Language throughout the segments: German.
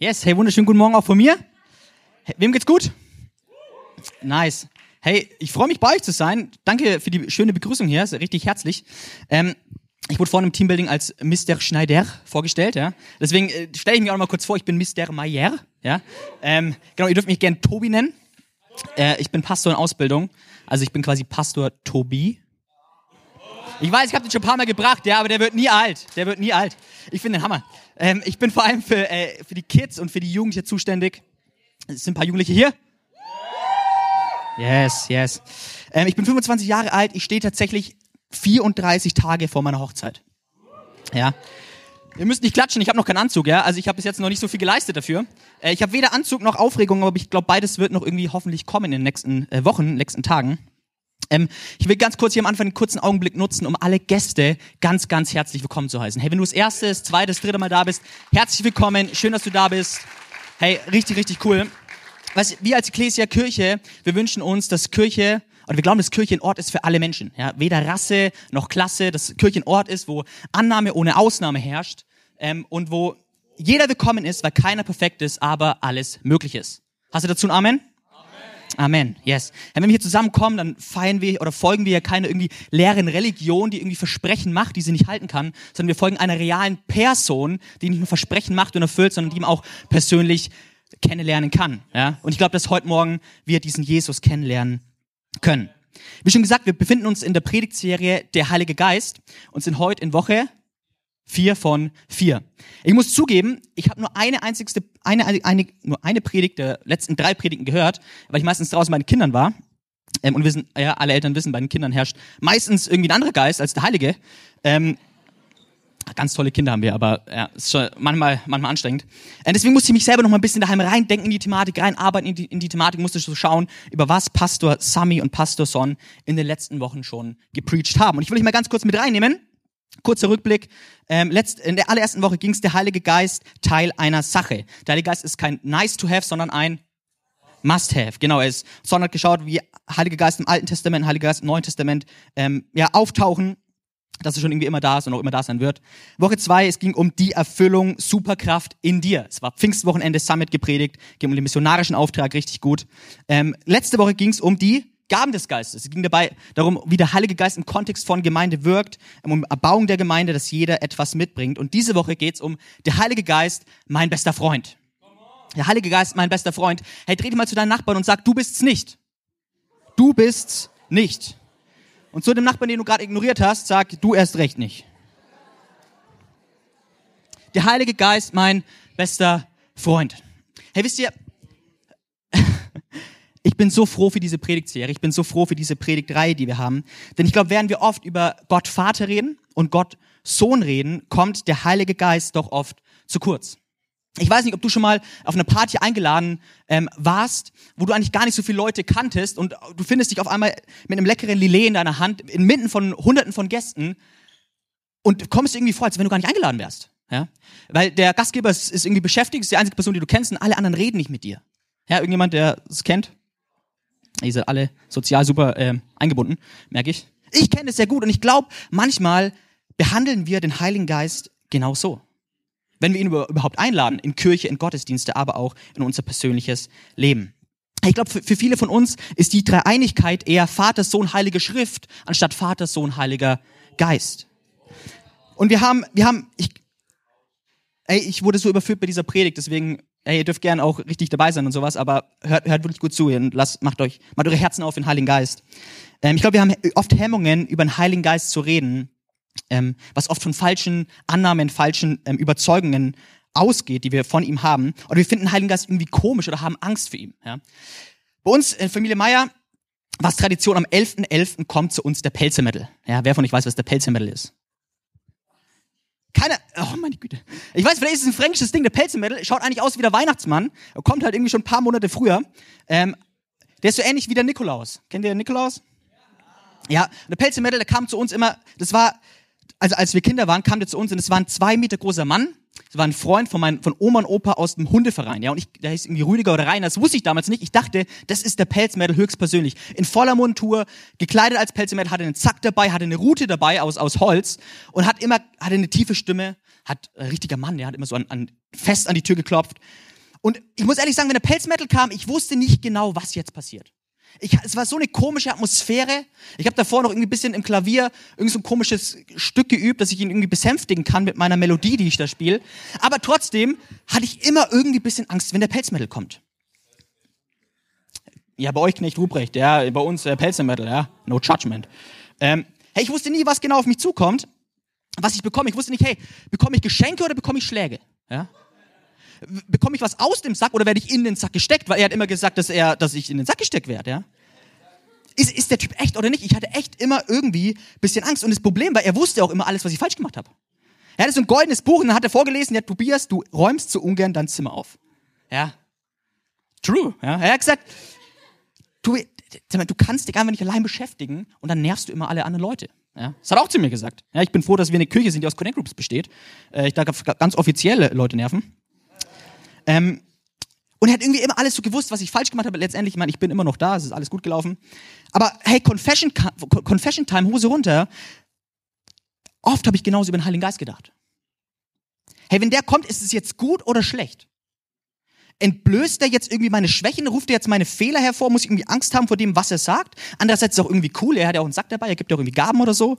Yes, hey, wunderschönen guten Morgen auch von mir. Hey, wem geht's gut? Nice. Hey, ich freue mich bei euch zu sein. Danke für die schöne Begrüßung hier, ist richtig herzlich. Ähm, ich wurde vorhin im Teambuilding als Mr. Schneider vorgestellt, ja. Deswegen äh, stelle ich mich auch noch mal kurz vor, ich bin Mr. Mayer, ja. Ähm, genau, ihr dürft mich gerne Tobi nennen. Äh, ich bin Pastor in Ausbildung, also ich bin quasi Pastor Tobi. Ich weiß, ich habe den schon ein paar Mal gebracht, ja, aber der wird nie alt. Der wird nie alt. Ich finde den Hammer. Ähm, ich bin vor allem für, äh, für die Kids und für die Jugendlichen zuständig. Es sind ein paar Jugendliche hier. Yes, yes. Ähm, ich bin 25 Jahre alt. Ich stehe tatsächlich 34 Tage vor meiner Hochzeit. Ja. Ihr müsst nicht klatschen, ich habe noch keinen Anzug, ja. Also ich habe bis jetzt noch nicht so viel geleistet dafür. Äh, ich habe weder Anzug noch Aufregung, aber ich glaube, beides wird noch irgendwie hoffentlich kommen in den nächsten äh, Wochen, nächsten Tagen. Ähm, ich will ganz kurz hier am Anfang einen kurzen Augenblick nutzen, um alle Gäste ganz, ganz herzlich willkommen zu heißen. Hey, wenn du das erste, das zweite, das dritte Mal da bist, herzlich willkommen. Schön, dass du da bist. Hey, richtig, richtig cool. Was, wir als Ecclesia Kirche, wir wünschen uns, dass Kirche und wir glauben, dass Kirche ein Ort ist für alle Menschen. Ja, weder Rasse noch Klasse, dass Kirche ein Ort ist, wo Annahme ohne Ausnahme herrscht ähm, und wo jeder willkommen ist, weil keiner perfekt ist, aber alles möglich ist. Hast du dazu ein Amen? Amen. Yes. Wenn wir hier zusammenkommen, dann feiern wir oder folgen wir ja keine irgendwie leeren Religion, die irgendwie Versprechen macht, die sie nicht halten kann, sondern wir folgen einer realen Person, die nicht nur Versprechen macht und erfüllt, sondern die man auch persönlich kennenlernen kann. Ja? Und ich glaube, dass heute Morgen wir diesen Jesus kennenlernen können. Wie schon gesagt, wir befinden uns in der Predigtserie Der Heilige Geist und sind heute in Woche Vier von vier. Ich muss zugeben, ich habe nur eine einzigste, eine, eine, nur eine Predigt der letzten drei Predigten gehört, weil ich meistens draußen bei den Kindern war. Ähm, und wir sind, ja, alle Eltern wissen, bei den Kindern herrscht meistens irgendwie ein anderer Geist als der Heilige. Ähm, ganz tolle Kinder haben wir, aber ja, ist schon manchmal, manchmal anstrengend. Äh, deswegen musste ich mich selber noch mal ein bisschen daheim reindenken in die Thematik, reinarbeiten in die, in die Thematik, musste so schauen, über was Pastor Sami und Pastor Son in den letzten Wochen schon gepreacht haben. Und ich will euch mal ganz kurz mit reinnehmen. Kurzer Rückblick. Ähm, letzt, in der allerersten Woche ging es der Heilige Geist Teil einer Sache. Der Heilige Geist ist kein nice to have, sondern ein must have. Genau, er ist. Son hat geschaut, wie Heilige Geist im Alten Testament, Heilige Geist im Neuen Testament ähm, ja, auftauchen, dass er schon irgendwie immer da ist und auch immer da sein wird. Woche zwei, es ging um die Erfüllung Superkraft in dir. Es war Pfingstwochenende Summit gepredigt, ging um den missionarischen Auftrag, richtig gut. Ähm, letzte Woche ging es um die Gaben des Geistes. Es ging dabei darum, wie der Heilige Geist im Kontext von Gemeinde wirkt, um Erbauung der Gemeinde, dass jeder etwas mitbringt. Und diese Woche geht es um der Heilige Geist, mein bester Freund. Der Heilige Geist, mein bester Freund. Hey, dreh dich mal zu deinen Nachbarn und sag, du bist's nicht. Du bist's nicht. Und zu dem Nachbarn, den du gerade ignoriert hast, sag, du erst recht nicht. Der Heilige Geist, mein bester Freund. Hey, wisst ihr, ich bin so froh für diese Predigtserie. Ich bin so froh für diese Predigtreihe, die wir haben. Denn ich glaube, während wir oft über Gott Vater reden und Gott Sohn reden, kommt der Heilige Geist doch oft zu kurz. Ich weiß nicht, ob du schon mal auf eine Party eingeladen ähm, warst, wo du eigentlich gar nicht so viele Leute kanntest und du findest dich auf einmal mit einem leckeren Lillet in deiner Hand inmitten von Hunderten von Gästen und kommst irgendwie vor, als wenn du gar nicht eingeladen wärst. Ja? Weil der Gastgeber ist, ist irgendwie beschäftigt, ist die einzige Person, die du kennst und alle anderen reden nicht mit dir. Ja, irgendjemand, der es kennt? Ihr seid alle sozial super äh, eingebunden, merke ich. Ich kenne es sehr gut und ich glaube, manchmal behandeln wir den Heiligen Geist genau so. Wenn wir ihn überhaupt einladen, in Kirche, in Gottesdienste, aber auch in unser persönliches Leben. Ich glaube, für, für viele von uns ist die Dreieinigkeit eher Vater, Sohn, Heilige Schrift, anstatt Vater, Sohn, Heiliger Geist. Und wir haben, wir haben, ich, ey, ich wurde so überführt bei dieser Predigt, deswegen Hey, ihr dürft gerne auch richtig dabei sein und sowas, aber hört, hört wirklich gut zu und lasst, macht euch, macht eure Herzen auf den Heiligen Geist. Ähm, ich glaube, wir haben oft Hemmungen, über den Heiligen Geist zu reden, ähm, was oft von falschen Annahmen, falschen ähm, Überzeugungen ausgeht, die wir von ihm haben. Oder wir finden den Heiligen Geist irgendwie komisch oder haben Angst für ihn. Ja? Bei uns in Familie Meier was Tradition, am 11.11. .11. kommt zu uns der Pelzemittel. Ja, wer von euch weiß, was der Pelzemittel ist? Keine, oh meine Güte. Ich weiß, vielleicht ist es ein fränkisches Ding, der Pelzenmädel schaut eigentlich aus wie der Weihnachtsmann, kommt halt irgendwie schon ein paar Monate früher. Ähm, der ist so ähnlich wie der Nikolaus. Kennt ihr den Nikolaus? Ja, der Pelzenmädel, der kam zu uns immer, das war, also als wir Kinder waren, kam der zu uns und es war ein zwei Meter großer Mann, das war ein Freund von, meinem, von Oma und Opa aus dem Hundeverein. Ja, und ich, der hieß irgendwie Rüdiger oder Rainer. Das wusste ich damals nicht. Ich dachte, das ist der Pelzmädel höchstpersönlich. In voller Montur, gekleidet als Pelzmädel, hatte einen Zack dabei, hatte eine Rute dabei aus, aus Holz und hat immer, hatte eine tiefe Stimme, hat ein richtiger Mann, der hat immer so an, an, fest an die Tür geklopft. Und ich muss ehrlich sagen, wenn der Pelzmetal kam, ich wusste nicht genau, was jetzt passiert. Ich, es war so eine komische Atmosphäre. Ich habe davor noch irgendwie ein bisschen im Klavier irgend so ein komisches Stück geübt, dass ich ihn irgendwie besänftigen kann mit meiner Melodie, die ich da spiele. Aber trotzdem hatte ich immer irgendwie ein bisschen Angst, wenn der Pelzmetal kommt. Ja, bei euch Knecht Ruprecht, ja, bei uns äh, Pelzmetal, ja, no judgment. Ähm, hey, ich wusste nie, was genau auf mich zukommt, was ich bekomme. Ich wusste nicht, hey, bekomme ich Geschenke oder bekomme ich Schläge? Ja? Bekomme ich was aus dem Sack oder werde ich in den Sack gesteckt? Weil er hat immer gesagt, dass er, dass ich in den Sack gesteckt werde, ja. Ist, ist der Typ echt oder nicht? Ich hatte echt immer irgendwie bisschen Angst. Und das Problem war, er wusste auch immer alles, was ich falsch gemacht habe. Er hatte so ein goldenes Buch und dann hat er vorgelesen, ja, Tobias, du räumst so ungern dein Zimmer auf. Ja. True. Ja. Er hat gesagt, du, du kannst dich einfach nicht allein beschäftigen und dann nervst du immer alle anderen Leute. Ja, das hat er auch zu mir gesagt. Ja, ich bin froh, dass wir eine Kirche sind, die aus Connect Groups besteht. Äh, ich darf ganz offizielle Leute nerven. Ähm, und er hat irgendwie immer alles so gewusst, was ich falsch gemacht habe. Letztendlich, ich meine, ich bin immer noch da, es ist alles gut gelaufen. Aber hey, Confession, Confession Time, Hose runter. Oft habe ich genauso über den Heiligen Geist gedacht. Hey, wenn der kommt, ist es jetzt gut oder schlecht? Entblößt er jetzt irgendwie meine Schwächen? Ruft er jetzt meine Fehler hervor? Muss ich irgendwie Angst haben vor dem, was er sagt? Andererseits ist es auch irgendwie cool. Er hat ja auch einen Sack dabei. Er gibt ja auch irgendwie Gaben oder so.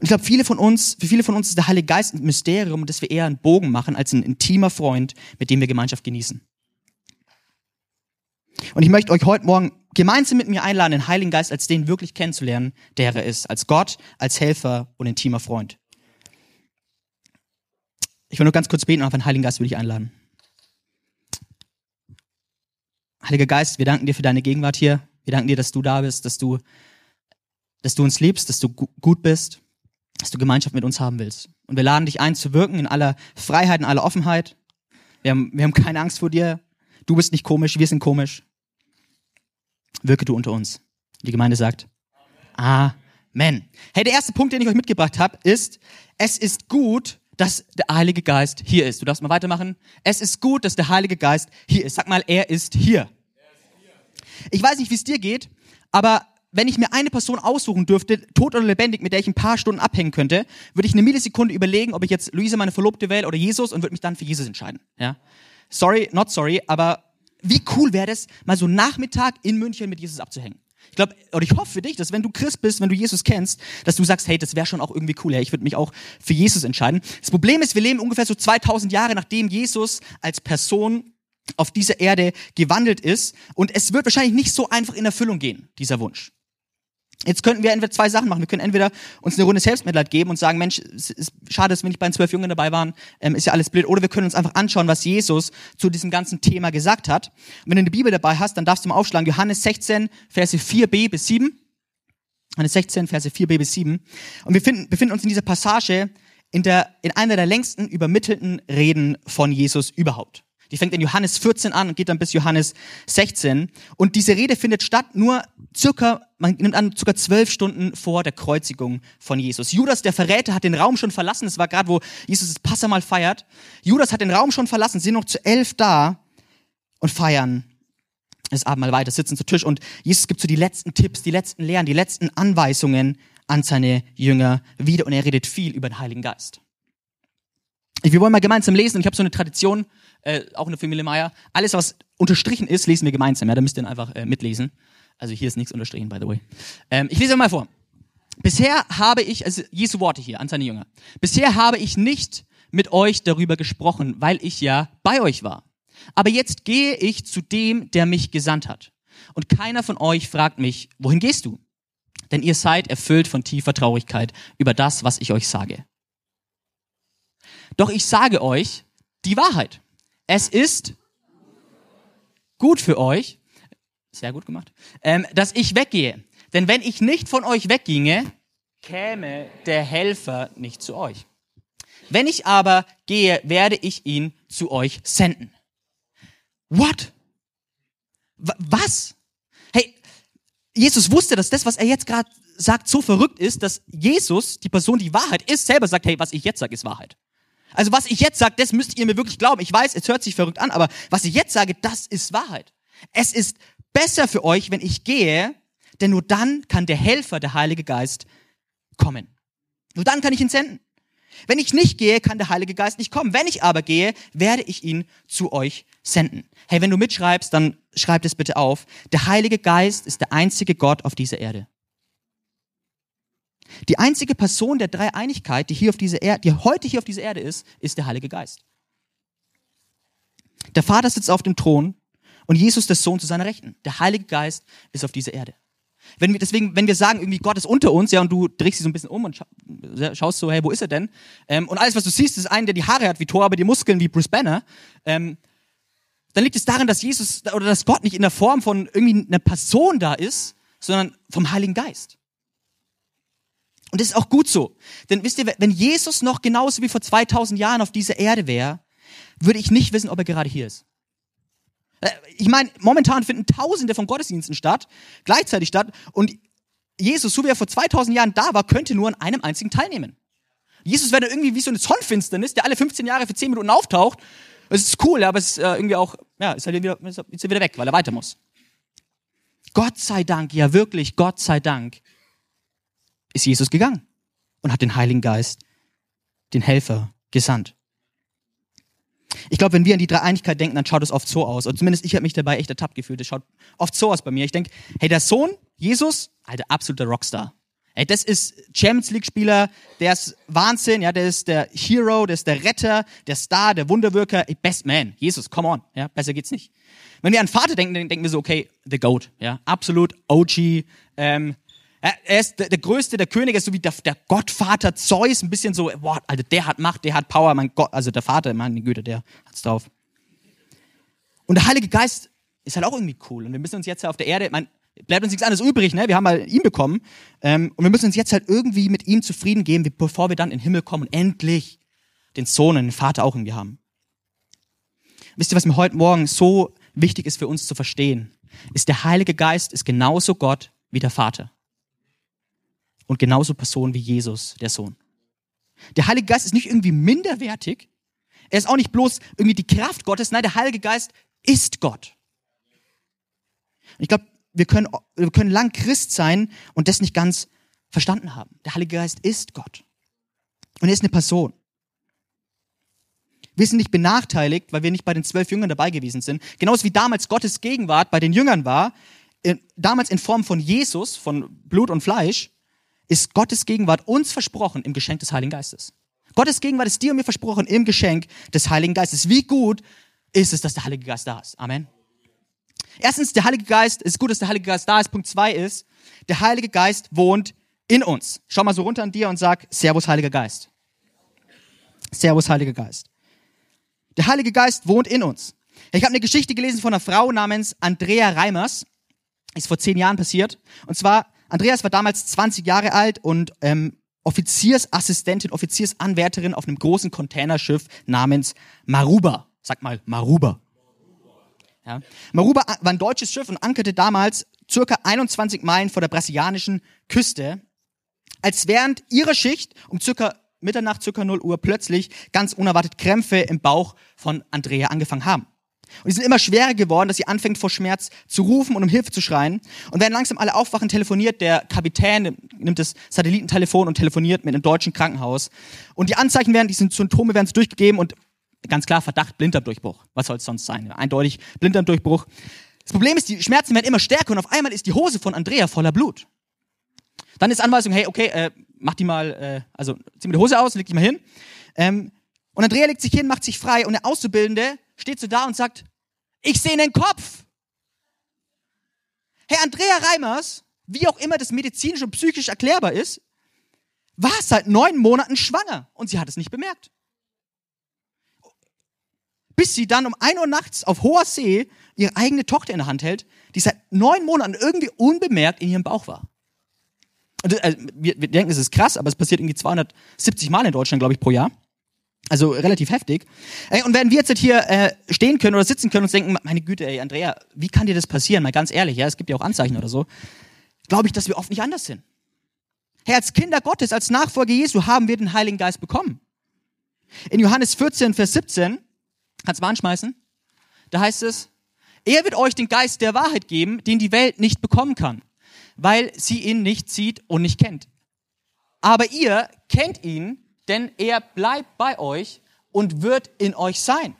Ich glaube, viele von uns, für viele von uns ist der Heilige Geist ein Mysterium, das wir eher einen Bogen machen als ein intimer Freund, mit dem wir Gemeinschaft genießen. Und ich möchte euch heute Morgen gemeinsam mit mir einladen, den Heiligen Geist als den wirklich kennenzulernen, der er ist. Als Gott, als Helfer und intimer Freund. Ich will nur ganz kurz beten, auf den Heiligen Geist will ich einladen. Heiliger Geist, wir danken dir für deine Gegenwart hier. Wir danken dir, dass du da bist, dass du, dass du uns liebst, dass du gut bist dass du Gemeinschaft mit uns haben willst. Und wir laden dich ein zu wirken in aller Freiheit, in aller Offenheit. Wir haben, wir haben keine Angst vor dir. Du bist nicht komisch, wir sind komisch. Wirke du unter uns. Die Gemeinde sagt Amen. Hey, der erste Punkt, den ich euch mitgebracht habe, ist, es ist gut, dass der Heilige Geist hier ist. Du darfst mal weitermachen. Es ist gut, dass der Heilige Geist hier ist. Sag mal, er ist hier. Ich weiß nicht, wie es dir geht, aber wenn ich mir eine Person aussuchen dürfte, tot oder lebendig, mit der ich ein paar Stunden abhängen könnte, würde ich eine Millisekunde überlegen, ob ich jetzt Luisa, meine Verlobte, wähle oder Jesus und würde mich dann für Jesus entscheiden. Ja? Sorry, not sorry, aber wie cool wäre das, mal so Nachmittag in München mit Jesus abzuhängen? Ich glaube, oder ich hoffe für dich, dass wenn du Christ bist, wenn du Jesus kennst, dass du sagst, hey, das wäre schon auch irgendwie cool. Ja, ich würde mich auch für Jesus entscheiden. Das Problem ist, wir leben ungefähr so 2000 Jahre, nachdem Jesus als Person auf dieser Erde gewandelt ist. Und es wird wahrscheinlich nicht so einfach in Erfüllung gehen, dieser Wunsch. Jetzt könnten wir entweder zwei Sachen machen. Wir können entweder uns eine Runde Selbstmitleid geben und sagen, Mensch, es ist schade, dass wir nicht bei den zwölf Jungen dabei waren, ähm, ist ja alles blöd. Oder wir können uns einfach anschauen, was Jesus zu diesem ganzen Thema gesagt hat. Und wenn du eine Bibel dabei hast, dann darfst du mal aufschlagen, Johannes 16, Verse 4b bis 7. Johannes 16, Verse 4b bis 7. Und wir finden, befinden uns in dieser Passage in, der, in einer der längsten übermittelten Reden von Jesus überhaupt. Die fängt in Johannes 14 an und geht dann bis Johannes 16. Und diese Rede findet statt nur circa, man nimmt an, circa zwölf Stunden vor der Kreuzigung von Jesus. Judas, der Verräter, hat den Raum schon verlassen. Es war gerade, wo Jesus das Passamal feiert. Judas hat den Raum schon verlassen, sind noch zu elf da und feiern das Abendmahl weiter, sitzen zu Tisch. Und Jesus gibt so die letzten Tipps, die letzten Lehren, die letzten Anweisungen an seine Jünger wieder. Und er redet viel über den Heiligen Geist. Wir wollen mal gemeinsam lesen. Ich habe so eine Tradition, äh, auch in der Familie Meier. Alles, was unterstrichen ist, lesen wir gemeinsam. Ja, da müsst ihr einfach äh, mitlesen. Also hier ist nichts unterstrichen, by the way. Ähm, ich lese mal vor. Bisher habe ich, also Jesu Worte hier an seine Jünger. Bisher habe ich nicht mit euch darüber gesprochen, weil ich ja bei euch war. Aber jetzt gehe ich zu dem, der mich gesandt hat. Und keiner von euch fragt mich, wohin gehst du? Denn ihr seid erfüllt von tiefer Traurigkeit über das, was ich euch sage. Doch ich sage euch die Wahrheit. Es ist gut für euch, sehr gut gemacht, ähm, dass ich weggehe. Denn wenn ich nicht von euch wegginge, käme der Helfer nicht zu euch. Wenn ich aber gehe, werde ich ihn zu euch senden. What? W was? Hey, Jesus wusste, dass das, was er jetzt gerade sagt, so verrückt ist, dass Jesus, die Person, die Wahrheit ist, selber sagt, hey, was ich jetzt sage, ist Wahrheit. Also was ich jetzt sage, das müsst ihr mir wirklich glauben. Ich weiß, es hört sich verrückt an, aber was ich jetzt sage, das ist Wahrheit. Es ist besser für euch, wenn ich gehe, denn nur dann kann der Helfer, der Heilige Geist, kommen. Nur dann kann ich ihn senden. Wenn ich nicht gehe, kann der Heilige Geist nicht kommen. Wenn ich aber gehe, werde ich ihn zu euch senden. Hey, wenn du mitschreibst, dann schreib das bitte auf. Der Heilige Geist ist der einzige Gott auf dieser Erde. Die einzige Person der Dreieinigkeit, die hier auf dieser Erde, die heute hier auf dieser Erde ist, ist der Heilige Geist. Der Vater sitzt auf dem Thron und Jesus der Sohn zu seiner Rechten. Der Heilige Geist ist auf dieser Erde. Wenn wir, deswegen, wenn wir sagen, irgendwie Gott ist unter uns, ja, und du drehst dich so ein bisschen um und schaust so, hey, wo ist er denn? Ähm, und alles, was du siehst, ist ein, der die Haare hat wie Thor, aber die Muskeln wie Bruce Banner. Ähm, dann liegt es darin, dass Jesus oder dass Gott nicht in der Form von irgendwie einer Person da ist, sondern vom Heiligen Geist. Und das ist auch gut so. Denn wisst ihr, wenn Jesus noch genauso wie vor 2000 Jahren auf dieser Erde wäre, würde ich nicht wissen, ob er gerade hier ist. Äh, ich meine, momentan finden Tausende von Gottesdiensten statt, gleichzeitig statt, und Jesus, so wie er vor 2000 Jahren da war, könnte nur an einem einzigen teilnehmen. Jesus wäre irgendwie wie so eine Sonnenfinsternis, der alle 15 Jahre für 10 Minuten auftaucht. Es ist cool, aber es ist äh, irgendwie auch, ja, ist halt wieder, ist er wieder weg, weil er weiter muss. Gott sei Dank, ja wirklich, Gott sei Dank, ist Jesus gegangen und hat den Heiligen Geist, den Helfer, gesandt. Ich glaube, wenn wir an die Dreieinigkeit denken, dann schaut es oft so aus. Und zumindest ich habe mich dabei echt ertappt gefühlt. Es schaut oft so aus bei mir. Ich denke, hey, der Sohn, Jesus, alter, absoluter Rockstar. Ey, das ist Champions League Spieler, der ist Wahnsinn, ja, der ist der Hero, der ist der Retter, der Star, der Wunderwirker, ey, Best Man, Jesus, come on, ja, besser geht's nicht. Wenn wir an Vater denken, dann denken wir so, okay, the Goat, ja, absolut OG, ähm, er ist der, der größte der Könige, so wie der, der Gottvater Zeus, ein bisschen so, boah, Alter, der hat Macht, der hat Power, mein Gott, also der Vater, meine Güte, der hat's drauf. Und der Heilige Geist ist halt auch irgendwie cool. Und wir müssen uns jetzt ja auf der Erde, man, bleibt uns nichts anderes übrig, ne? Wir haben mal ihn bekommen. Ähm, und wir müssen uns jetzt halt irgendwie mit ihm zufrieden geben, bevor wir dann in den Himmel kommen und endlich den Sohn und den Vater auch irgendwie haben. Wisst ihr, was mir heute Morgen so wichtig ist für uns zu verstehen? Ist der Heilige Geist ist genauso Gott wie der Vater und genauso Person wie Jesus, der Sohn. Der Heilige Geist ist nicht irgendwie minderwertig. Er ist auch nicht bloß irgendwie die Kraft Gottes. Nein, der Heilige Geist ist Gott. Ich glaube, wir können, wir können lang Christ sein und das nicht ganz verstanden haben. Der Heilige Geist ist Gott. Und er ist eine Person. Wir sind nicht benachteiligt, weil wir nicht bei den zwölf Jüngern dabei gewesen sind. Genauso wie damals Gottes Gegenwart bei den Jüngern war, damals in Form von Jesus, von Blut und Fleisch, ist Gottes Gegenwart uns versprochen im Geschenk des Heiligen Geistes. Gottes Gegenwart ist dir und mir versprochen im Geschenk des Heiligen Geistes. Wie gut ist es, dass der Heilige Geist da ist? Amen. Erstens, der Heilige Geist, es ist gut, dass der Heilige Geist da ist. Punkt zwei ist, der Heilige Geist wohnt in uns. Schau mal so runter an dir und sag, Servus, Heiliger Geist. Servus, Heiliger Geist. Der Heilige Geist wohnt in uns. Ich habe eine Geschichte gelesen von einer Frau namens Andrea Reimers. Ist vor zehn Jahren passiert. Und zwar Andreas war damals 20 Jahre alt und ähm, Offiziersassistentin, Offiziersanwärterin auf einem großen Containerschiff namens Maruba. Sag mal, Maruba. Ja. Maruba war ein deutsches Schiff und ankerte damals circa 21 Meilen vor der brasilianischen Küste, als während ihrer Schicht um circa Mitternacht, circa 0 Uhr plötzlich ganz unerwartet Krämpfe im Bauch von Andrea angefangen haben. Und die sind immer schwerer geworden, dass sie anfängt vor Schmerz zu rufen und um Hilfe zu schreien. Und wenn langsam alle aufwachen, telefoniert der Kapitän, nimmt das Satellitentelefon und telefoniert mit einem deutschen Krankenhaus. Und die Anzeichen werden, die Symptome werden durchgegeben und ganz klar Verdacht Blinddarmdurchbruch. Was soll es sonst sein? Eindeutig Blinddarmdurchbruch. Das Problem ist, die Schmerzen werden immer stärker und auf einmal ist die Hose von Andrea voller Blut. Dann ist Anweisung, hey, okay, äh, mach die mal, äh, also zieh mir die Hose aus, leg die mal hin. Ähm, und Andrea legt sich hin, macht sich frei und der Auszubildende steht so da und sagt, ich sehe einen Kopf. Herr Andrea Reimers, wie auch immer das medizinisch und psychisch erklärbar ist, war seit neun Monaten schwanger und sie hat es nicht bemerkt. Bis sie dann um ein Uhr nachts auf hoher See ihre eigene Tochter in der Hand hält, die seit neun Monaten irgendwie unbemerkt in ihrem Bauch war. Und, also, wir, wir denken, es ist krass, aber es passiert irgendwie 270 Mal in Deutschland, glaube ich, pro Jahr. Also relativ heftig. Und wenn wir jetzt hier äh, stehen können oder sitzen können und denken, meine Güte, ey, Andrea, wie kann dir das passieren? Mal ganz ehrlich, ja, es gibt ja auch Anzeichen oder so. Glaube ich, dass wir oft nicht anders sind. Herr, als Kinder Gottes, als Nachfolger Jesu haben wir den Heiligen Geist bekommen. In Johannes 14, Vers 17, kannst du mal anschmeißen, da heißt es, er wird euch den Geist der Wahrheit geben, den die Welt nicht bekommen kann, weil sie ihn nicht sieht und nicht kennt. Aber ihr kennt ihn, denn er bleibt bei euch und wird in euch sein.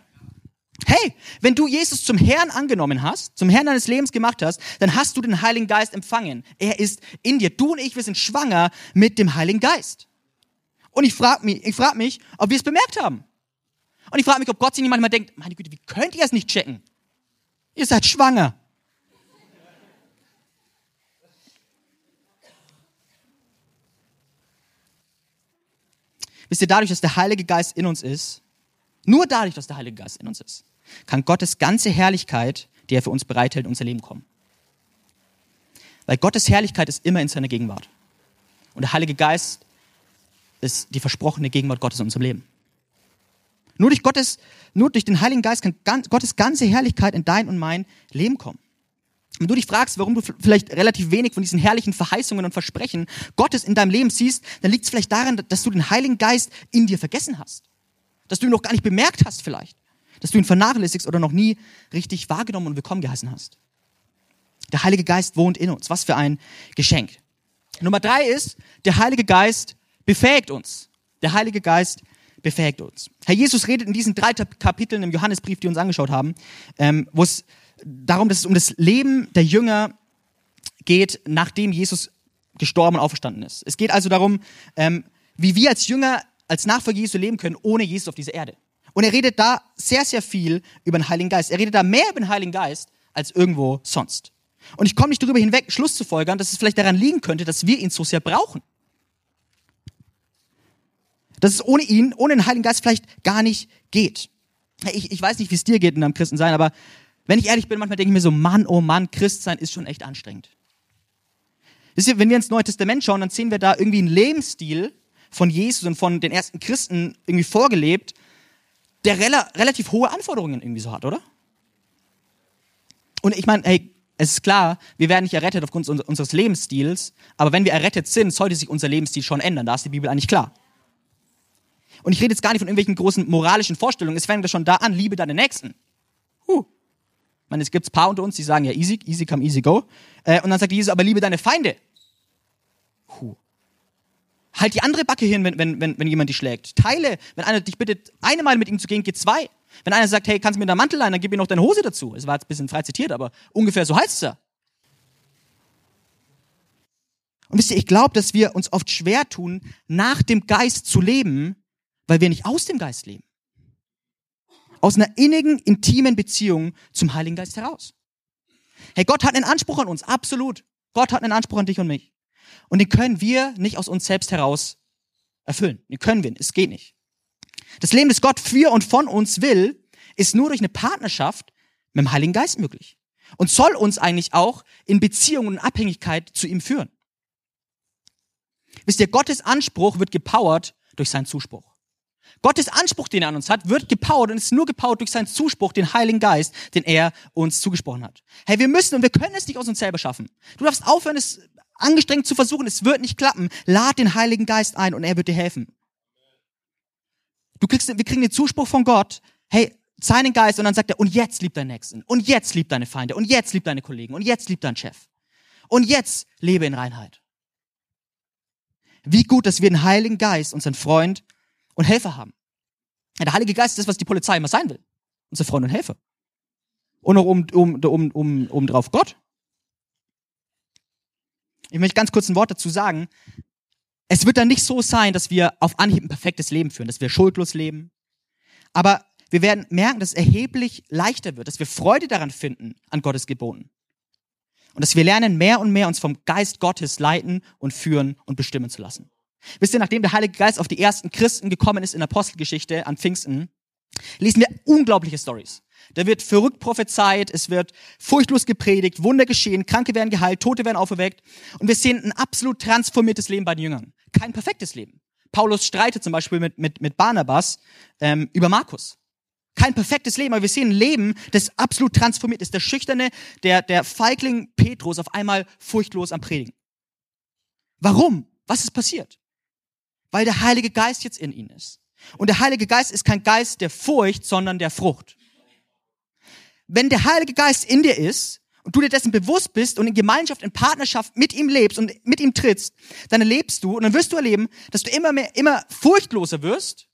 Hey, wenn du Jesus zum Herrn angenommen hast, zum Herrn deines Lebens gemacht hast, dann hast du den Heiligen Geist empfangen. Er ist in dir. Du und ich, wir sind schwanger mit dem Heiligen Geist. Und ich frage mich, ich frag mich, ob wir es bemerkt haben. Und ich frage mich, ob Gott sich nicht manchmal denkt, meine Güte, wie könnt ihr es nicht checken? Ihr seid schwanger. Wisst ihr, dadurch, dass der Heilige Geist in uns ist, nur dadurch, dass der Heilige Geist in uns ist, kann Gottes ganze Herrlichkeit, die er für uns bereithält, in unser Leben kommen. Weil Gottes Herrlichkeit ist immer in seiner Gegenwart. Und der Heilige Geist ist die versprochene Gegenwart Gottes in unserem Leben. Nur durch Gottes, nur durch den Heiligen Geist kann Gottes ganze Herrlichkeit in dein und mein Leben kommen. Wenn du dich fragst, warum du vielleicht relativ wenig von diesen herrlichen Verheißungen und Versprechen Gottes in deinem Leben siehst, dann liegt es vielleicht daran, dass du den Heiligen Geist in dir vergessen hast. Dass du ihn noch gar nicht bemerkt hast vielleicht. Dass du ihn vernachlässigst oder noch nie richtig wahrgenommen und willkommen geheißen hast. Der Heilige Geist wohnt in uns. Was für ein Geschenk. Nummer drei ist, der Heilige Geist befähigt uns. Der Heilige Geist befähigt uns. Herr Jesus redet in diesen drei Kapiteln im Johannesbrief, die wir uns angeschaut haben, ähm, wo es darum, dass es um das Leben der Jünger geht, nachdem Jesus gestorben und auferstanden ist. Es geht also darum, ähm, wie wir als Jünger, als Nachfolger Jesu leben können, ohne Jesus auf dieser Erde. Und er redet da sehr, sehr viel über den Heiligen Geist. Er redet da mehr über den Heiligen Geist als irgendwo sonst. Und ich komme nicht darüber hinweg, Schluss zu folgern, dass es vielleicht daran liegen könnte, dass wir ihn so sehr brauchen. Dass es ohne ihn, ohne den Heiligen Geist vielleicht gar nicht geht. Ich, ich weiß nicht, wie es dir geht in deinem Christensein, aber wenn ich ehrlich bin, manchmal denke ich mir so, Mann, oh Mann, Christsein ist schon echt anstrengend. Wisst ihr, wenn wir ins Neue Testament schauen, dann sehen wir da irgendwie einen Lebensstil von Jesus und von den ersten Christen irgendwie vorgelebt, der rela relativ hohe Anforderungen irgendwie so hat, oder? Und ich meine, hey, es ist klar, wir werden nicht errettet aufgrund unseres Lebensstils, aber wenn wir errettet sind, sollte sich unser Lebensstil schon ändern. Da ist die Bibel eigentlich klar. Und ich rede jetzt gar nicht von irgendwelchen großen moralischen Vorstellungen. Es fängt ja schon da an, liebe deine Nächsten. Huh. Meine, es gibt ein paar unter uns, die sagen ja easy, easy come, easy go. Äh, und dann sagt Jesus, aber liebe deine Feinde. Puh. Halt die andere Backe hin, wenn, wenn, wenn, wenn jemand dich schlägt. Teile, wenn einer dich bittet, eine Mal mit ihm zu gehen, geht zwei. Wenn einer sagt, hey, kannst du mir deinen Mantel leihen, dann gib mir noch deine Hose dazu. Es war jetzt ein bisschen frei zitiert, aber ungefähr so heißt es ja. Und wisst ihr, ich glaube, dass wir uns oft schwer tun, nach dem Geist zu leben, weil wir nicht aus dem Geist leben aus einer innigen, intimen Beziehung zum Heiligen Geist heraus. Hey, Gott hat einen Anspruch an uns, absolut. Gott hat einen Anspruch an dich und mich. Und den können wir nicht aus uns selbst heraus erfüllen. Den können wir, es geht nicht. Das Leben, das Gott für und von uns will, ist nur durch eine Partnerschaft mit dem Heiligen Geist möglich. Und soll uns eigentlich auch in Beziehung und Abhängigkeit zu ihm führen. Wisst ihr, Gottes Anspruch wird gepowert durch seinen Zuspruch. Gottes Anspruch, den er an uns hat, wird gepowert und ist nur gepowert durch seinen Zuspruch, den Heiligen Geist, den er uns zugesprochen hat. Hey, wir müssen und wir können es nicht aus uns selber schaffen. Du darfst aufhören, es angestrengt zu versuchen. Es wird nicht klappen. Lad den Heiligen Geist ein und er wird dir helfen. Du kriegst, wir kriegen den Zuspruch von Gott. Hey, seinen Geist und dann sagt er, und jetzt lieb deinen Nächsten. Und jetzt lieb deine Feinde. Und jetzt lieb deine Kollegen. Und jetzt lieb deinen Chef. Und jetzt lebe in Reinheit. Wie gut, dass wir den Heiligen Geist, unseren Freund, und Helfer haben. Der Heilige Geist ist das, was die Polizei immer sein will. Unser Freund und Helfer. Und noch um, um, um, um, um drauf Gott. Ich möchte ganz kurz ein Wort dazu sagen. Es wird dann nicht so sein, dass wir auf Anhieb ein perfektes Leben führen, dass wir schuldlos leben. Aber wir werden merken, dass es erheblich leichter wird, dass wir Freude daran finden, an Gottes Geboten. Und dass wir lernen, mehr und mehr uns vom Geist Gottes leiten und führen und bestimmen zu lassen. Wisst ihr, nachdem der Heilige Geist auf die ersten Christen gekommen ist in der Apostelgeschichte an Pfingsten, lesen wir unglaubliche Stories. Da wird verrückt prophezeit, es wird furchtlos gepredigt, Wunder geschehen, Kranke werden geheilt, Tote werden auferweckt. Und wir sehen ein absolut transformiertes Leben bei den Jüngern. Kein perfektes Leben. Paulus streitet zum Beispiel mit, mit, mit Barnabas ähm, über Markus. Kein perfektes Leben, aber wir sehen ein Leben, das absolut transformiert ist. Der Schüchterne, der, der Feigling Petrus auf einmal furchtlos am Predigen. Warum? Was ist passiert? Weil der Heilige Geist jetzt in ihnen ist. Und der Heilige Geist ist kein Geist der Furcht, sondern der Frucht. Wenn der Heilige Geist in dir ist und du dir dessen bewusst bist und in Gemeinschaft, in Partnerschaft mit ihm lebst und mit ihm trittst, dann erlebst du und dann wirst du erleben, dass du immer mehr, immer furchtloser wirst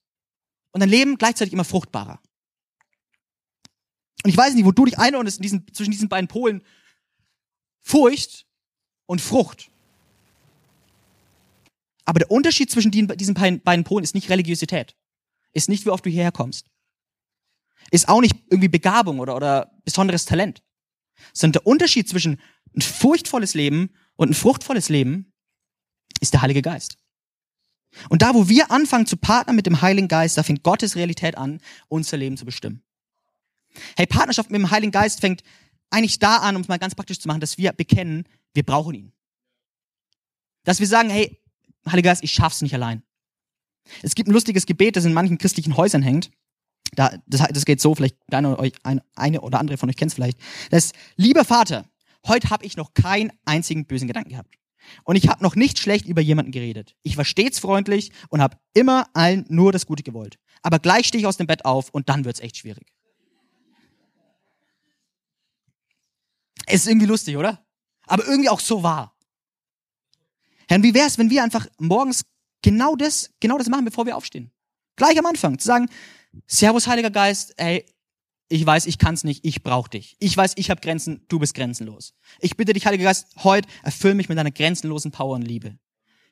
und dein Leben gleichzeitig immer fruchtbarer. Und ich weiß nicht, wo du dich einordnest in diesen, zwischen diesen beiden Polen. Furcht und Frucht. Aber der Unterschied zwischen diesen beiden Polen ist nicht Religiosität. Ist nicht, wie oft du hierher kommst. Ist auch nicht irgendwie Begabung oder, oder besonderes Talent. Sondern der Unterschied zwischen ein furchtvolles Leben und ein fruchtvolles Leben ist der Heilige Geist. Und da, wo wir anfangen zu partnern mit dem Heiligen Geist, da fängt Gottes Realität an, unser Leben zu bestimmen. Hey, Partnerschaft mit dem Heiligen Geist fängt eigentlich da an, um es mal ganz praktisch zu machen, dass wir bekennen, wir brauchen ihn. Dass wir sagen, hey, Heiliger Geist, ich schaff's nicht allein. Es gibt ein lustiges Gebet, das in manchen christlichen Häusern hängt. Da, das, das geht so, vielleicht eine, eine oder andere von euch kennt es vielleicht. Das ist, lieber Vater, heute habe ich noch keinen einzigen bösen Gedanken gehabt. Und ich habe noch nicht schlecht über jemanden geredet. Ich war stets freundlich und habe immer allen nur das Gute gewollt. Aber gleich stehe ich aus dem Bett auf und dann wird's echt schwierig. Es ist irgendwie lustig, oder? Aber irgendwie auch so wahr. Herr, wie wär's, wenn wir einfach morgens genau das, genau das machen, bevor wir aufstehen? Gleich am Anfang zu sagen, Servus, Heiliger Geist, ey, ich weiß, ich kann's nicht, ich brauch dich. Ich weiß, ich habe Grenzen, du bist grenzenlos. Ich bitte dich, Heiliger Geist, heute erfüll mich mit deiner grenzenlosen Power und Liebe.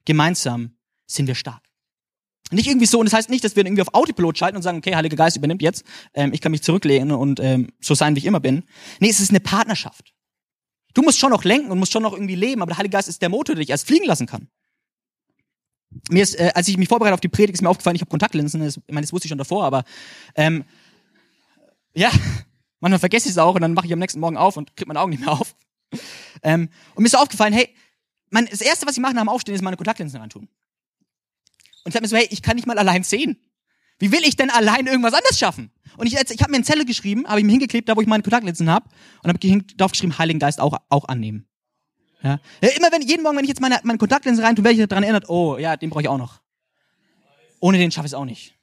Gemeinsam sind wir stark. Nicht irgendwie so, und das heißt nicht, dass wir irgendwie auf Autopilot schalten und sagen, okay, Heiliger Geist übernimmt jetzt, ähm, ich kann mich zurücklehnen und ähm, so sein, wie ich immer bin. Nee, es ist eine Partnerschaft. Du musst schon noch lenken und musst schon noch irgendwie leben, aber der Heilige Geist ist der Motor, der dich erst fliegen lassen kann. Mir ist, äh, als ich mich vorbereitet auf die Predigt, ist mir aufgefallen, ich habe Kontaktlinsen. Das, ich meine, das wusste ich schon davor, aber ähm, ja, manchmal vergesse ich es auch und dann mache ich am nächsten Morgen auf und kriege meine Augen nicht mehr auf. Ähm, und mir ist aufgefallen, hey, mein, das erste, was ich mache nach dem Aufstehen, ist meine Kontaktlinsen reintun. Und ich habe mir so, hey, ich kann nicht mal allein sehen. Wie will ich denn allein irgendwas anders schaffen? Und ich, ich habe mir eine Zelle geschrieben, habe ich mir hingeklebt, da wo ich meine Kontaktlinsen habe, und habe drauf geschrieben, Heiligen Geist auch, auch annehmen. Ja? Immer wenn, jeden Morgen, wenn ich jetzt meine, meine Kontaktlinsen rein tue, werde ich daran erinnert, oh ja, den brauche ich auch noch. Ohne den schaffe ich es auch nicht.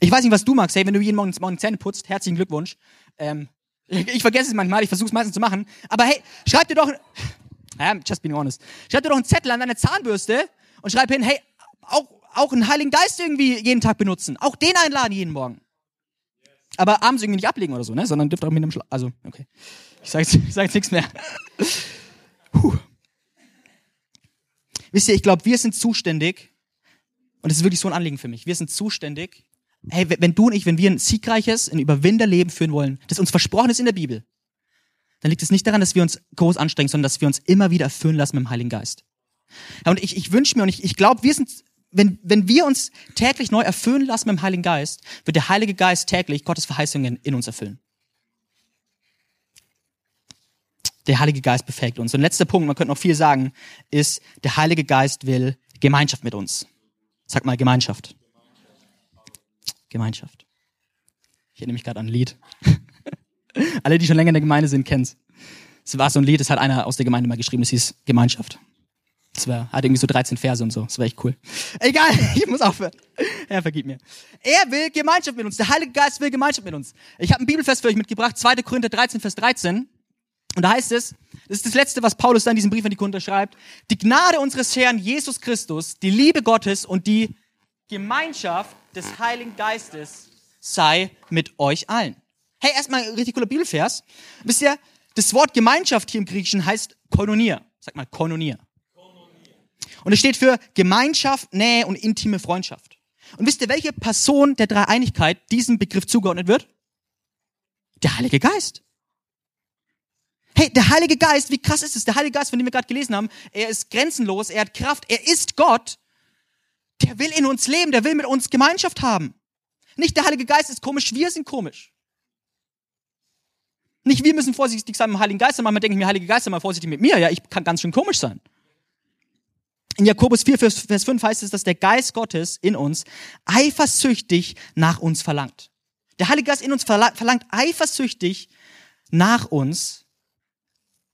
Ich weiß nicht, was du magst, hey, wenn du jeden Morgen, morgen Zähne putzt, herzlichen Glückwunsch. Ähm, ich, vergesse es manchmal, ich versuche es meistens zu machen. Aber hey, schreib dir doch, ja, just being honest, schreib dir doch einen Zettel an deine Zahnbürste und schreib hin, hey, auch, auch einen Heiligen Geist irgendwie jeden Tag benutzen. Auch den einladen jeden Morgen. Aber abends irgendwie nicht ablegen oder so, ne? Sondern dürft auch mit dem Schla Also, okay. Ich sage jetzt, ich sag jetzt nichts mehr. Puh. Wisst ihr, ich glaube, wir sind zuständig, und das ist wirklich so ein Anliegen für mich, wir sind zuständig, hey, wenn du und ich, wenn wir ein siegreiches, ein Überwinderleben führen wollen, das uns versprochen ist in der Bibel, dann liegt es nicht daran, dass wir uns groß anstrengen, sondern dass wir uns immer wieder erfüllen lassen mit dem Heiligen Geist. Ja, und ich, ich wünsche mir und ich, ich glaube, wir sind, wenn, wenn wir uns täglich neu erfüllen lassen mit dem Heiligen Geist, wird der Heilige Geist täglich Gottes Verheißungen in uns erfüllen. Der Heilige Geist befähigt uns. Und letzter Punkt, man könnte noch viel sagen, ist, der Heilige Geist will Gemeinschaft mit uns. Sag mal Gemeinschaft. Gemeinschaft. Ich erinnere mich gerade an ein Lied. Alle, die schon länger in der Gemeinde sind, kennen es. Es war so ein Lied, das hat einer aus der Gemeinde mal geschrieben, das hieß Gemeinschaft. Das war, hat irgendwie so 13 Verse und so. Das war echt cool. Egal, ich muss aufhören. Er vergib mir. Er will Gemeinschaft mit uns. Der Heilige Geist will Gemeinschaft mit uns. Ich habe ein Bibelfest für euch mitgebracht, 2. Korinther 13, Vers 13. Und da heißt es, das ist das Letzte, was Paulus da in diesem Brief an die Korinther schreibt, die Gnade unseres Herrn Jesus Christus, die Liebe Gottes und die Gemeinschaft des Heiligen Geistes sei mit euch allen. Hey, erstmal ein richtig cooler Bibelvers. Wisst ihr, das Wort Gemeinschaft hier im Griechischen heißt Koinonia. Sag mal, Koinonia. Und es steht für Gemeinschaft, Nähe und intime Freundschaft. Und wisst ihr, welche Person der Dreieinigkeit diesem Begriff zugeordnet wird? Der Heilige Geist. Hey, der Heilige Geist, wie krass ist es? Der Heilige Geist, von dem wir gerade gelesen haben, er ist grenzenlos, er hat Kraft, er ist Gott. Der will in uns leben, der will mit uns Gemeinschaft haben. Nicht der Heilige Geist ist komisch, wir sind komisch. Nicht wir müssen vorsichtig sein mit dem Heiligen Geist, manchmal denke ich mir, Heilige Geist, sei mal vorsichtig mit mir. Ja, ich kann ganz schön komisch sein. In Jakobus 4, Vers 5 heißt es, dass der Geist Gottes in uns eifersüchtig nach uns verlangt. Der Heilige Geist in uns verlangt eifersüchtig nach uns,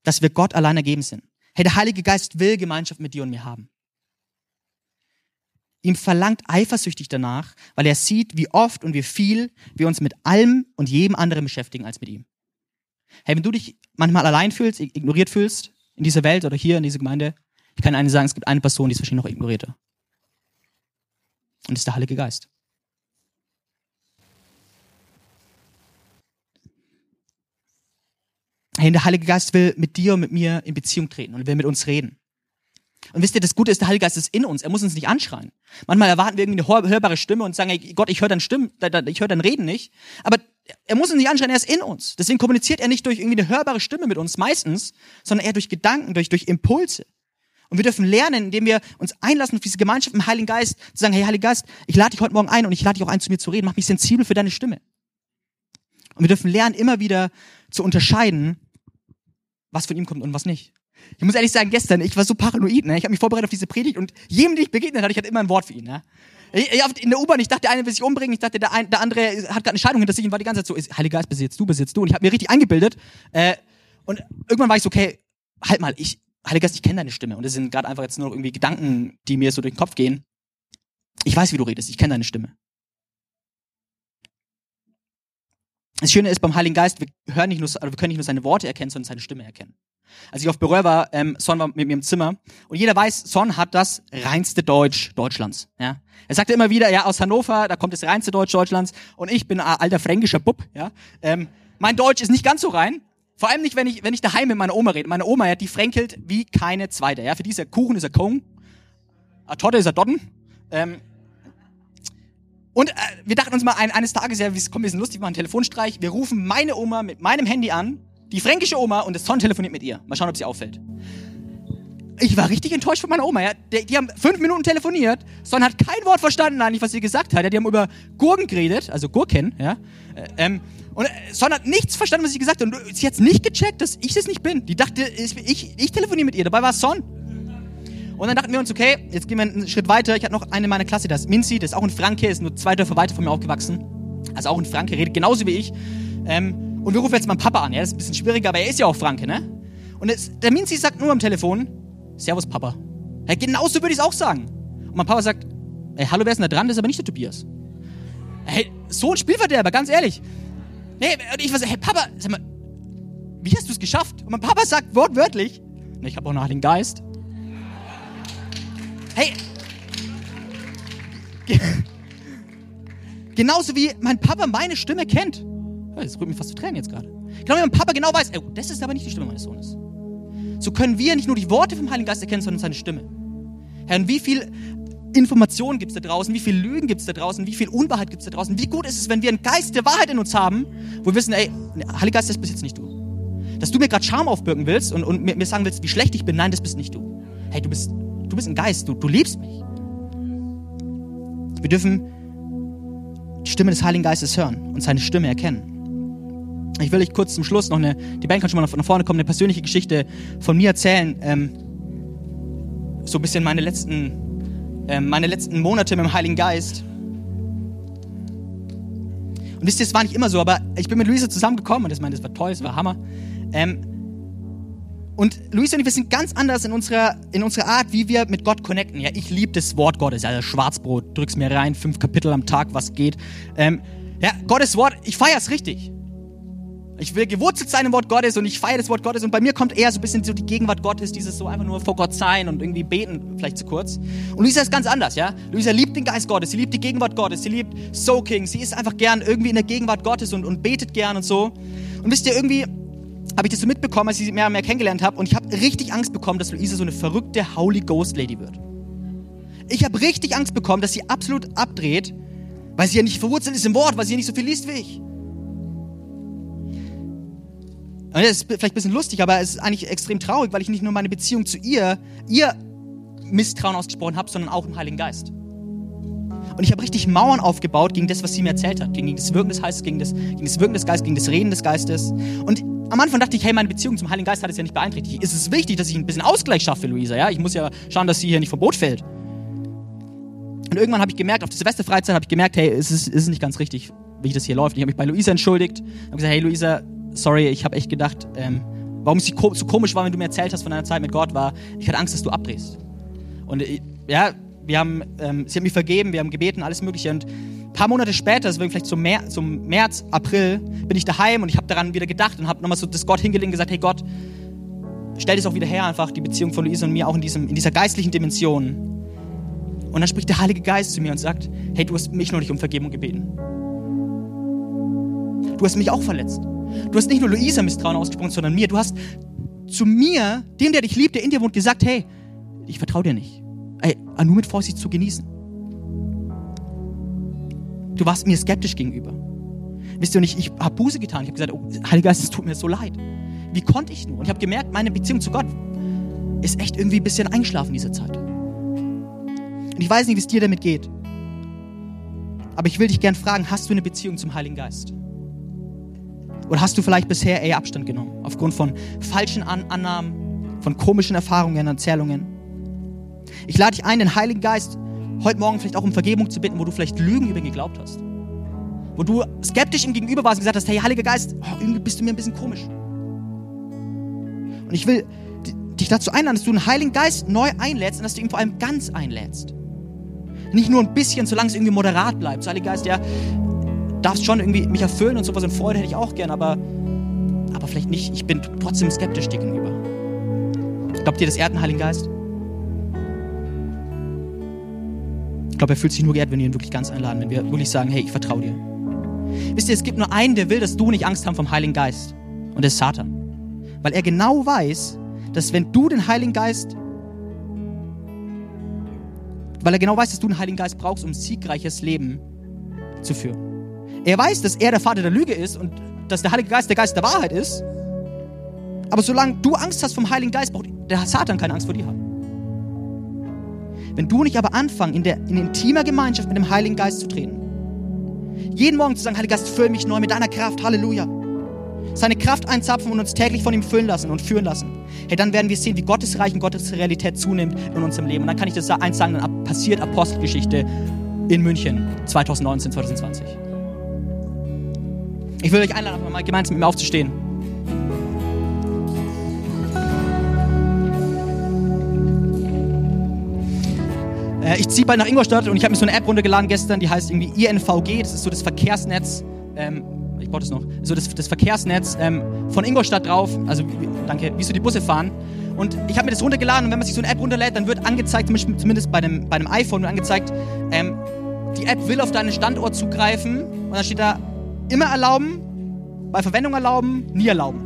dass wir Gott allein ergeben sind. Hey, der Heilige Geist will Gemeinschaft mit dir und mir haben. Ihm verlangt eifersüchtig danach, weil er sieht, wie oft und wie viel wir uns mit allem und jedem anderen beschäftigen als mit ihm. Hey, wenn du dich manchmal allein fühlst, ignoriert fühlst, in dieser Welt oder hier in dieser Gemeinde, ich kann Ihnen sagen, es gibt eine Person, die ist wahrscheinlich noch ignorierter. Und das ist der Heilige Geist. Hey, der Heilige Geist will mit dir und mit mir in Beziehung treten und will mit uns reden. Und wisst ihr, das Gute ist, der Heilige Geist ist in uns. Er muss uns nicht anschreien. Manchmal erwarten wir irgendwie eine hörbare Stimme und sagen, hey, Gott, ich höre dein Stimmen, ich höre dein Reden nicht. Aber er muss uns nicht anschreien, er ist in uns. Deswegen kommuniziert er nicht durch irgendwie eine hörbare Stimme mit uns meistens, sondern eher durch Gedanken, durch, durch Impulse. Und wir dürfen lernen, indem wir uns einlassen auf diese Gemeinschaft im Heiligen Geist, zu sagen, hey, Heiliger Geist, ich lade dich heute Morgen ein und ich lade dich auch ein, zu mir zu reden. Mach mich sensibel für deine Stimme. Und wir dürfen lernen, immer wieder zu unterscheiden, was von ihm kommt und was nicht. Ich muss ehrlich sagen, gestern, ich war so paranoid, ne? Ich habe mich vorbereitet auf diese Predigt und jedem, den ich begegnet hatte, ich hatte immer ein Wort für ihn, ne? In der U-Bahn, ich dachte, der eine will sich umbringen, ich dachte, der, ein, der andere hat gerade eine Scheidung hinter sich und war die ganze Zeit so, Heiliger Geist, besitzt du, besitzt du. Und ich habe mir richtig eingebildet. Äh, und irgendwann war ich so, okay, halt mal, ich, Heiliger Geist, ich kenne deine Stimme. Und das sind gerade einfach jetzt nur irgendwie Gedanken, die mir so durch den Kopf gehen. Ich weiß, wie du redest, ich kenne deine Stimme. Das Schöne ist beim Heiligen Geist, wir hören nicht nur, wir können nicht nur seine Worte erkennen, sondern seine Stimme erkennen. Als ich auf Berühr war, ähm, Son war mit mir im Zimmer und jeder weiß, Son hat das reinste Deutsch Deutschlands. Ja, er sagte immer wieder, ja aus Hannover, da kommt das reinste Deutsch Deutschlands und ich bin ein alter fränkischer Bub. Ja, ähm, mein Deutsch ist nicht ganz so rein. Vor allem nicht, wenn ich wenn ich daheim mit meiner Oma rede. Meine Oma, ja, die fränkelt wie keine zweite. Ja, für die ist er Kuchen ist er Kong, a Totte ist er Dodden. Ähm, und äh, wir dachten uns mal ein, eines Tages, ja, kommt ein bisschen lustig, wir machen einen Telefonstreich. Wir rufen meine Oma mit meinem Handy an die fränkische Oma und das Son telefoniert mit ihr. Mal schauen, ob sie auffällt. Ich war richtig enttäuscht von meiner Oma. Ja. Die, die haben fünf Minuten telefoniert. Son hat kein Wort verstanden, eigentlich, was sie gesagt hat. Ja. Die haben über Gurken geredet, also Gurken. Ja. Äh, ähm, und äh, Son hat nichts verstanden, was sie gesagt hat. Und sie hat nicht gecheckt, dass ich es nicht bin. Die dachte, ich, ich, ich telefoniere mit ihr. Dabei war es Son. Und dann dachten wir uns, okay, jetzt gehen wir einen Schritt weiter. Ich hatte noch eine meiner Klasse, das ist Minzi, das ist auch ein Franke, ist nur zwei Dörfer weiter von mir aufgewachsen. Also auch ein Franke, redet genauso wie ich. Ähm, und wir rufen jetzt meinen Papa an. Ja, das ist ein bisschen schwieriger, aber er ist ja auch Franke, ne? Und es, der Minzi sagt nur am Telefon, Servus Papa. Ja, genauso würde ich es auch sagen. Und mein Papa sagt, ey, hallo, wer ist denn da dran? Das ist aber nicht der Tobias. Hey, so ein Spielverderber, ganz ehrlich. Nee, und ich war so, hey Papa, sag mal, wie hast du es geschafft? Und mein Papa sagt wortwörtlich, ich habe auch noch den Geist. Hey, genauso wie mein Papa meine Stimme kennt. Das rührt mich fast zu Tränen jetzt gerade. Genau wie mein Papa genau weiß, ey, das ist aber nicht die Stimme meines Sohnes. So können wir nicht nur die Worte vom Heiligen Geist erkennen, sondern seine Stimme. Herr, und wie viel Informationen gibt es da draußen, wie viel Lügen gibt es da draußen, wie viel Unwahrheit gibt es da draußen. Wie gut ist es, wenn wir einen Geist der Wahrheit in uns haben, wo wir wissen, ey, Heiliger Geist, das bist jetzt nicht du. Dass du mir gerade Scham aufbürgen willst und, und mir, mir, sagen willst, wie schlecht ich bin, nein, das bist nicht du. Hey, du bist, du bist ein Geist, du, du liebst mich. Wir dürfen die Stimme des Heiligen Geistes hören und seine Stimme erkennen. Ich will euch kurz zum Schluss noch eine, die Band kann schon mal nach vorne kommen, eine persönliche Geschichte von mir erzählen. Ähm, so ein bisschen meine letzten, meine letzten Monate mit dem Heiligen Geist. Und wisst ihr, es war nicht immer so, aber ich bin mit Luisa zusammengekommen und das, meine, das war toll, das war Hammer. Ähm, und Luisa und ich, wir sind ganz anders in unserer, in unserer Art, wie wir mit Gott connecten. Ja, ich liebe das Wort Gottes, also Schwarzbrot, drück's mir rein, fünf Kapitel am Tag, was geht. Ähm, ja, Gottes Wort, ich feier's richtig. Ich will gewurzelt sein im Wort Gottes und ich feiere das Wort Gottes und bei mir kommt eher so ein bisschen so die Gegenwart Gottes, dieses so einfach nur vor Gott sein und irgendwie beten, vielleicht zu kurz. Und Luisa ist ganz anders, ja? Luisa liebt den Geist Gottes, sie liebt die Gegenwart Gottes, sie liebt Soaking, sie ist einfach gern irgendwie in der Gegenwart Gottes und, und betet gern und so. Und wisst ihr, irgendwie habe ich das so mitbekommen, als ich sie mehr und mehr kennengelernt habe und ich habe richtig Angst bekommen, dass Luisa so eine verrückte Holy Ghost Lady wird. Ich habe richtig Angst bekommen, dass sie absolut abdreht, weil sie ja nicht verwurzelt ist im Wort, weil sie ja nicht so viel liest wie ich. Und das ist vielleicht ein bisschen lustig, aber es ist eigentlich extrem traurig, weil ich nicht nur meine Beziehung zu ihr, ihr Misstrauen ausgesprochen habe, sondern auch im Heiligen Geist. Und ich habe richtig Mauern aufgebaut gegen das, was sie mir erzählt hat, gegen das Wirken des Geistes, gegen das, gegen das Wirken des Geistes, gegen das Reden des Geistes. Und am Anfang dachte ich, hey, meine Beziehung zum Heiligen Geist hat es ja nicht beeinträchtigt. Es ist wichtig, dass ich ein bisschen Ausgleich schaffe, Luisa. Ja, ich muss ja schauen, dass sie hier nicht vom Boot fällt. Und irgendwann habe ich gemerkt, auf der Silvesterfreizeit habe ich gemerkt, hey, es ist, es ist nicht ganz richtig, wie das hier läuft. Ich habe mich bei Luisa entschuldigt. Ich habe gesagt, hey, Luisa, sorry, ich habe echt gedacht, ähm, warum es so komisch war, wenn du mir erzählt hast von deiner Zeit mit Gott, war, ich hatte Angst, dass du abdrehst. Und äh, ja, wir haben, ähm, sie hat mich vergeben, wir haben gebeten, alles Mögliche. Und paar Monate später, war vielleicht zum, Mer zum März, April, bin ich daheim und ich habe daran wieder gedacht und habe nochmal so das Gott hingelegt und gesagt, hey Gott, stell das auch wieder her, einfach die Beziehung von Luise und mir auch in, diesem, in dieser geistlichen Dimension. Und dann spricht der Heilige Geist zu mir und sagt, hey, du hast mich noch nicht um Vergebung gebeten. Du hast mich auch verletzt. Du hast nicht nur Luisa Misstrauen ausgesprochen, sondern mir. Du hast zu mir, dem, der dich liebt, der in dir wohnt, gesagt, hey, ich vertraue dir nicht. Ey, nur mit Vorsicht zu genießen. Du warst mir skeptisch gegenüber. Wisst ihr, und ich, ich habe Buße getan. Ich habe gesagt, oh, Heiliger Geist, es tut mir so leid. Wie konnte ich nur? Und ich habe gemerkt, meine Beziehung zu Gott ist echt irgendwie ein bisschen eingeschlafen in dieser Zeit. Und ich weiß nicht, wie es dir damit geht. Aber ich will dich gern fragen, hast du eine Beziehung zum Heiligen Geist? Oder hast du vielleicht bisher eher Abstand genommen, aufgrund von falschen An Annahmen, von komischen Erfahrungen, Erzählungen? Ich lade dich ein, den Heiligen Geist heute Morgen vielleicht auch um Vergebung zu bitten, wo du vielleicht Lügen über ihn geglaubt hast. Wo du skeptisch ihm gegenüber warst und gesagt hast, hey, Heiliger Geist, oh, irgendwie bist du mir ein bisschen komisch. Und ich will dich dazu einladen, dass du den Heiligen Geist neu einlädst und dass du ihn vor allem ganz einlädst. Nicht nur ein bisschen, solange es irgendwie moderat bleibt. Heiliger Geist, ja, darfst schon irgendwie mich erfüllen und sowas und Freude hätte ich auch gern, aber, aber vielleicht nicht. Ich bin trotzdem skeptisch dir gegenüber. Glaubt ihr, das ehrt den Heiligen Geist? Ich glaube, er fühlt sich nur geehrt, wenn wir ihn wirklich ganz einladen, wenn wir wirklich sagen, hey, ich vertraue dir. Wisst ihr, es gibt nur einen, der will, dass du nicht Angst haben vom Heiligen Geist. Und das ist Satan. Weil er genau weiß, dass wenn du den Heiligen Geist, weil er genau weiß, dass du den Heiligen Geist brauchst, um siegreiches Leben zu führen. Er weiß, dass er der Vater der Lüge ist und dass der Heilige Geist der Geist der Wahrheit ist. Aber solange du Angst hast vom Heiligen Geist, braucht der Satan keine Angst vor dir haben. Wenn du nicht aber anfangen, in, der, in intimer Gemeinschaft mit dem Heiligen Geist zu treten, jeden Morgen zu sagen, Heiliger Geist, füll mich neu mit deiner Kraft, Halleluja. Seine Kraft einzapfen und uns täglich von ihm füllen lassen und führen lassen. Hey, dann werden wir sehen, wie Gottes Reich und Gottes Realität zunimmt in unserem Leben. Und dann kann ich das eins sagen, dann passiert Apostelgeschichte in München 2019, 2020. Ich will euch einladen, mal gemeinsam mit mir aufzustehen. Äh, ich ziehe bald nach Ingolstadt und ich habe mir so eine App runtergeladen gestern, die heißt irgendwie INVG, das ist so das Verkehrsnetz. Ähm, ich brauche das noch. So das, das Verkehrsnetz ähm, von Ingolstadt drauf. Also, danke, wie so die Busse fahren. Und ich habe mir das runtergeladen und wenn man sich so eine App runterlädt, dann wird angezeigt, zumindest bei einem, bei einem iPhone wird angezeigt, ähm, die App will auf deinen Standort zugreifen und dann steht da immer erlauben, bei Verwendung erlauben, nie erlauben.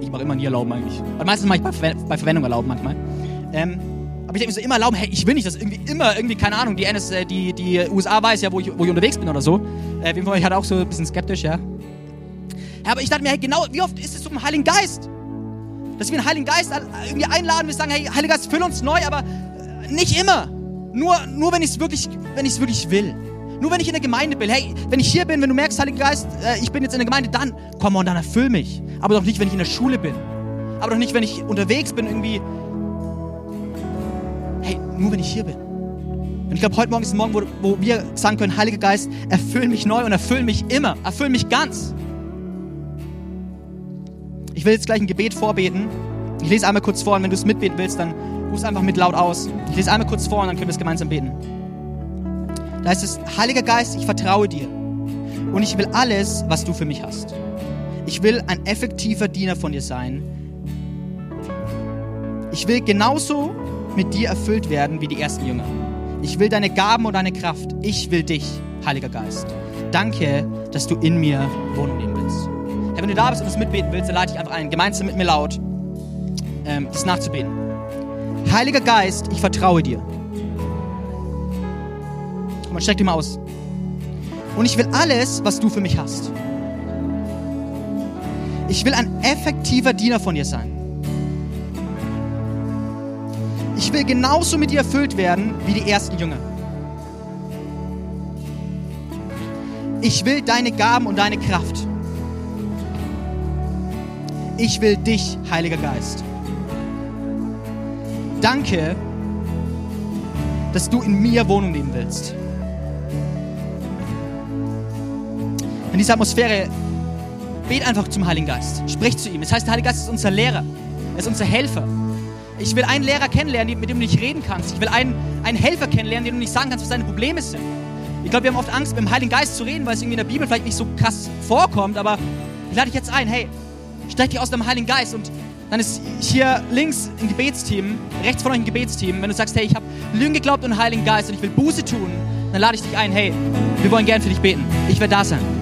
Ich mache immer nie erlauben eigentlich. Aber meistens mache ich bei, bei Verwendung erlauben manchmal. Ähm, aber ich denke mir so immer erlauben, hey, ich will nicht, dass irgendwie immer, irgendwie, keine Ahnung, die, NS, äh, die, die USA weiß ja, wo ich, wo ich unterwegs bin oder so. Äh, ich hatte auch so ein bisschen skeptisch, ja. ja. Aber ich dachte mir, hey, genau, wie oft ist es so im Heiligen Geist? Dass wir den Heiligen Geist irgendwie einladen, wir sagen, hey, Heiliger Geist, füll uns neu, aber äh, nicht immer. Nur, nur wenn ich es wirklich, wirklich will. Nur wenn ich in der Gemeinde bin. Hey, wenn ich hier bin, wenn du merkst, Heiliger Geist, äh, ich bin jetzt in der Gemeinde, dann komm und dann erfüll mich. Aber doch nicht, wenn ich in der Schule bin. Aber doch nicht, wenn ich unterwegs bin, irgendwie hey, nur wenn ich hier bin. Und ich glaube, heute Morgen ist ein Morgen, wo, wo wir sagen können, Heiliger Geist, erfüll mich neu und erfüll mich immer, erfüll mich ganz. Ich will jetzt gleich ein Gebet vorbeten. Ich lese einmal kurz vor und wenn du es mitbeten willst, dann ruf es einfach mit laut aus. Ich lese einmal kurz vor und dann können wir es gemeinsam beten. Da heißt es, Heiliger Geist, ich vertraue dir und ich will alles, was du für mich hast. Ich will ein effektiver Diener von dir sein. Ich will genauso mit dir erfüllt werden wie die ersten Jünger. Ich will deine Gaben und deine Kraft. Ich will dich, Heiliger Geist. Danke, dass du in mir wohnen nehmen willst. Herr, wenn du da bist und das mitbeten willst, dann lade ich einfach ein, gemeinsam mit mir laut, ähm, das nachzubeten. Heiliger Geist, ich vertraue dir. Komm mal, streck dich mal aus. Und ich will alles, was du für mich hast. Ich will ein effektiver Diener von dir sein. Ich will genauso mit dir erfüllt werden wie die ersten Jünger. Ich will deine Gaben und deine Kraft. Ich will dich, Heiliger Geist. Danke, dass du in mir Wohnung nehmen willst. In dieser Atmosphäre bet einfach zum Heiligen Geist. Sprich zu ihm. Das heißt, der Heilige Geist ist unser Lehrer. Er ist unser Helfer. Ich will einen Lehrer kennenlernen, mit dem du nicht reden kannst. Ich will einen, einen Helfer kennenlernen, dem du nicht sagen kannst, was deine Probleme sind. Ich glaube, wir haben oft Angst, mit dem Heiligen Geist zu reden, weil es irgendwie in der Bibel vielleicht nicht so krass vorkommt, aber ich lade dich jetzt ein, hey, streck dich aus dem Heiligen Geist und dann ist hier links ein Gebetsteam, rechts von euch ein Gebetsteam. Wenn du sagst, hey, ich habe Lügen geglaubt und Heiligen Geist und ich will Buße tun, dann lade ich dich ein, hey, wir wollen gern für dich beten. Ich werde da sein.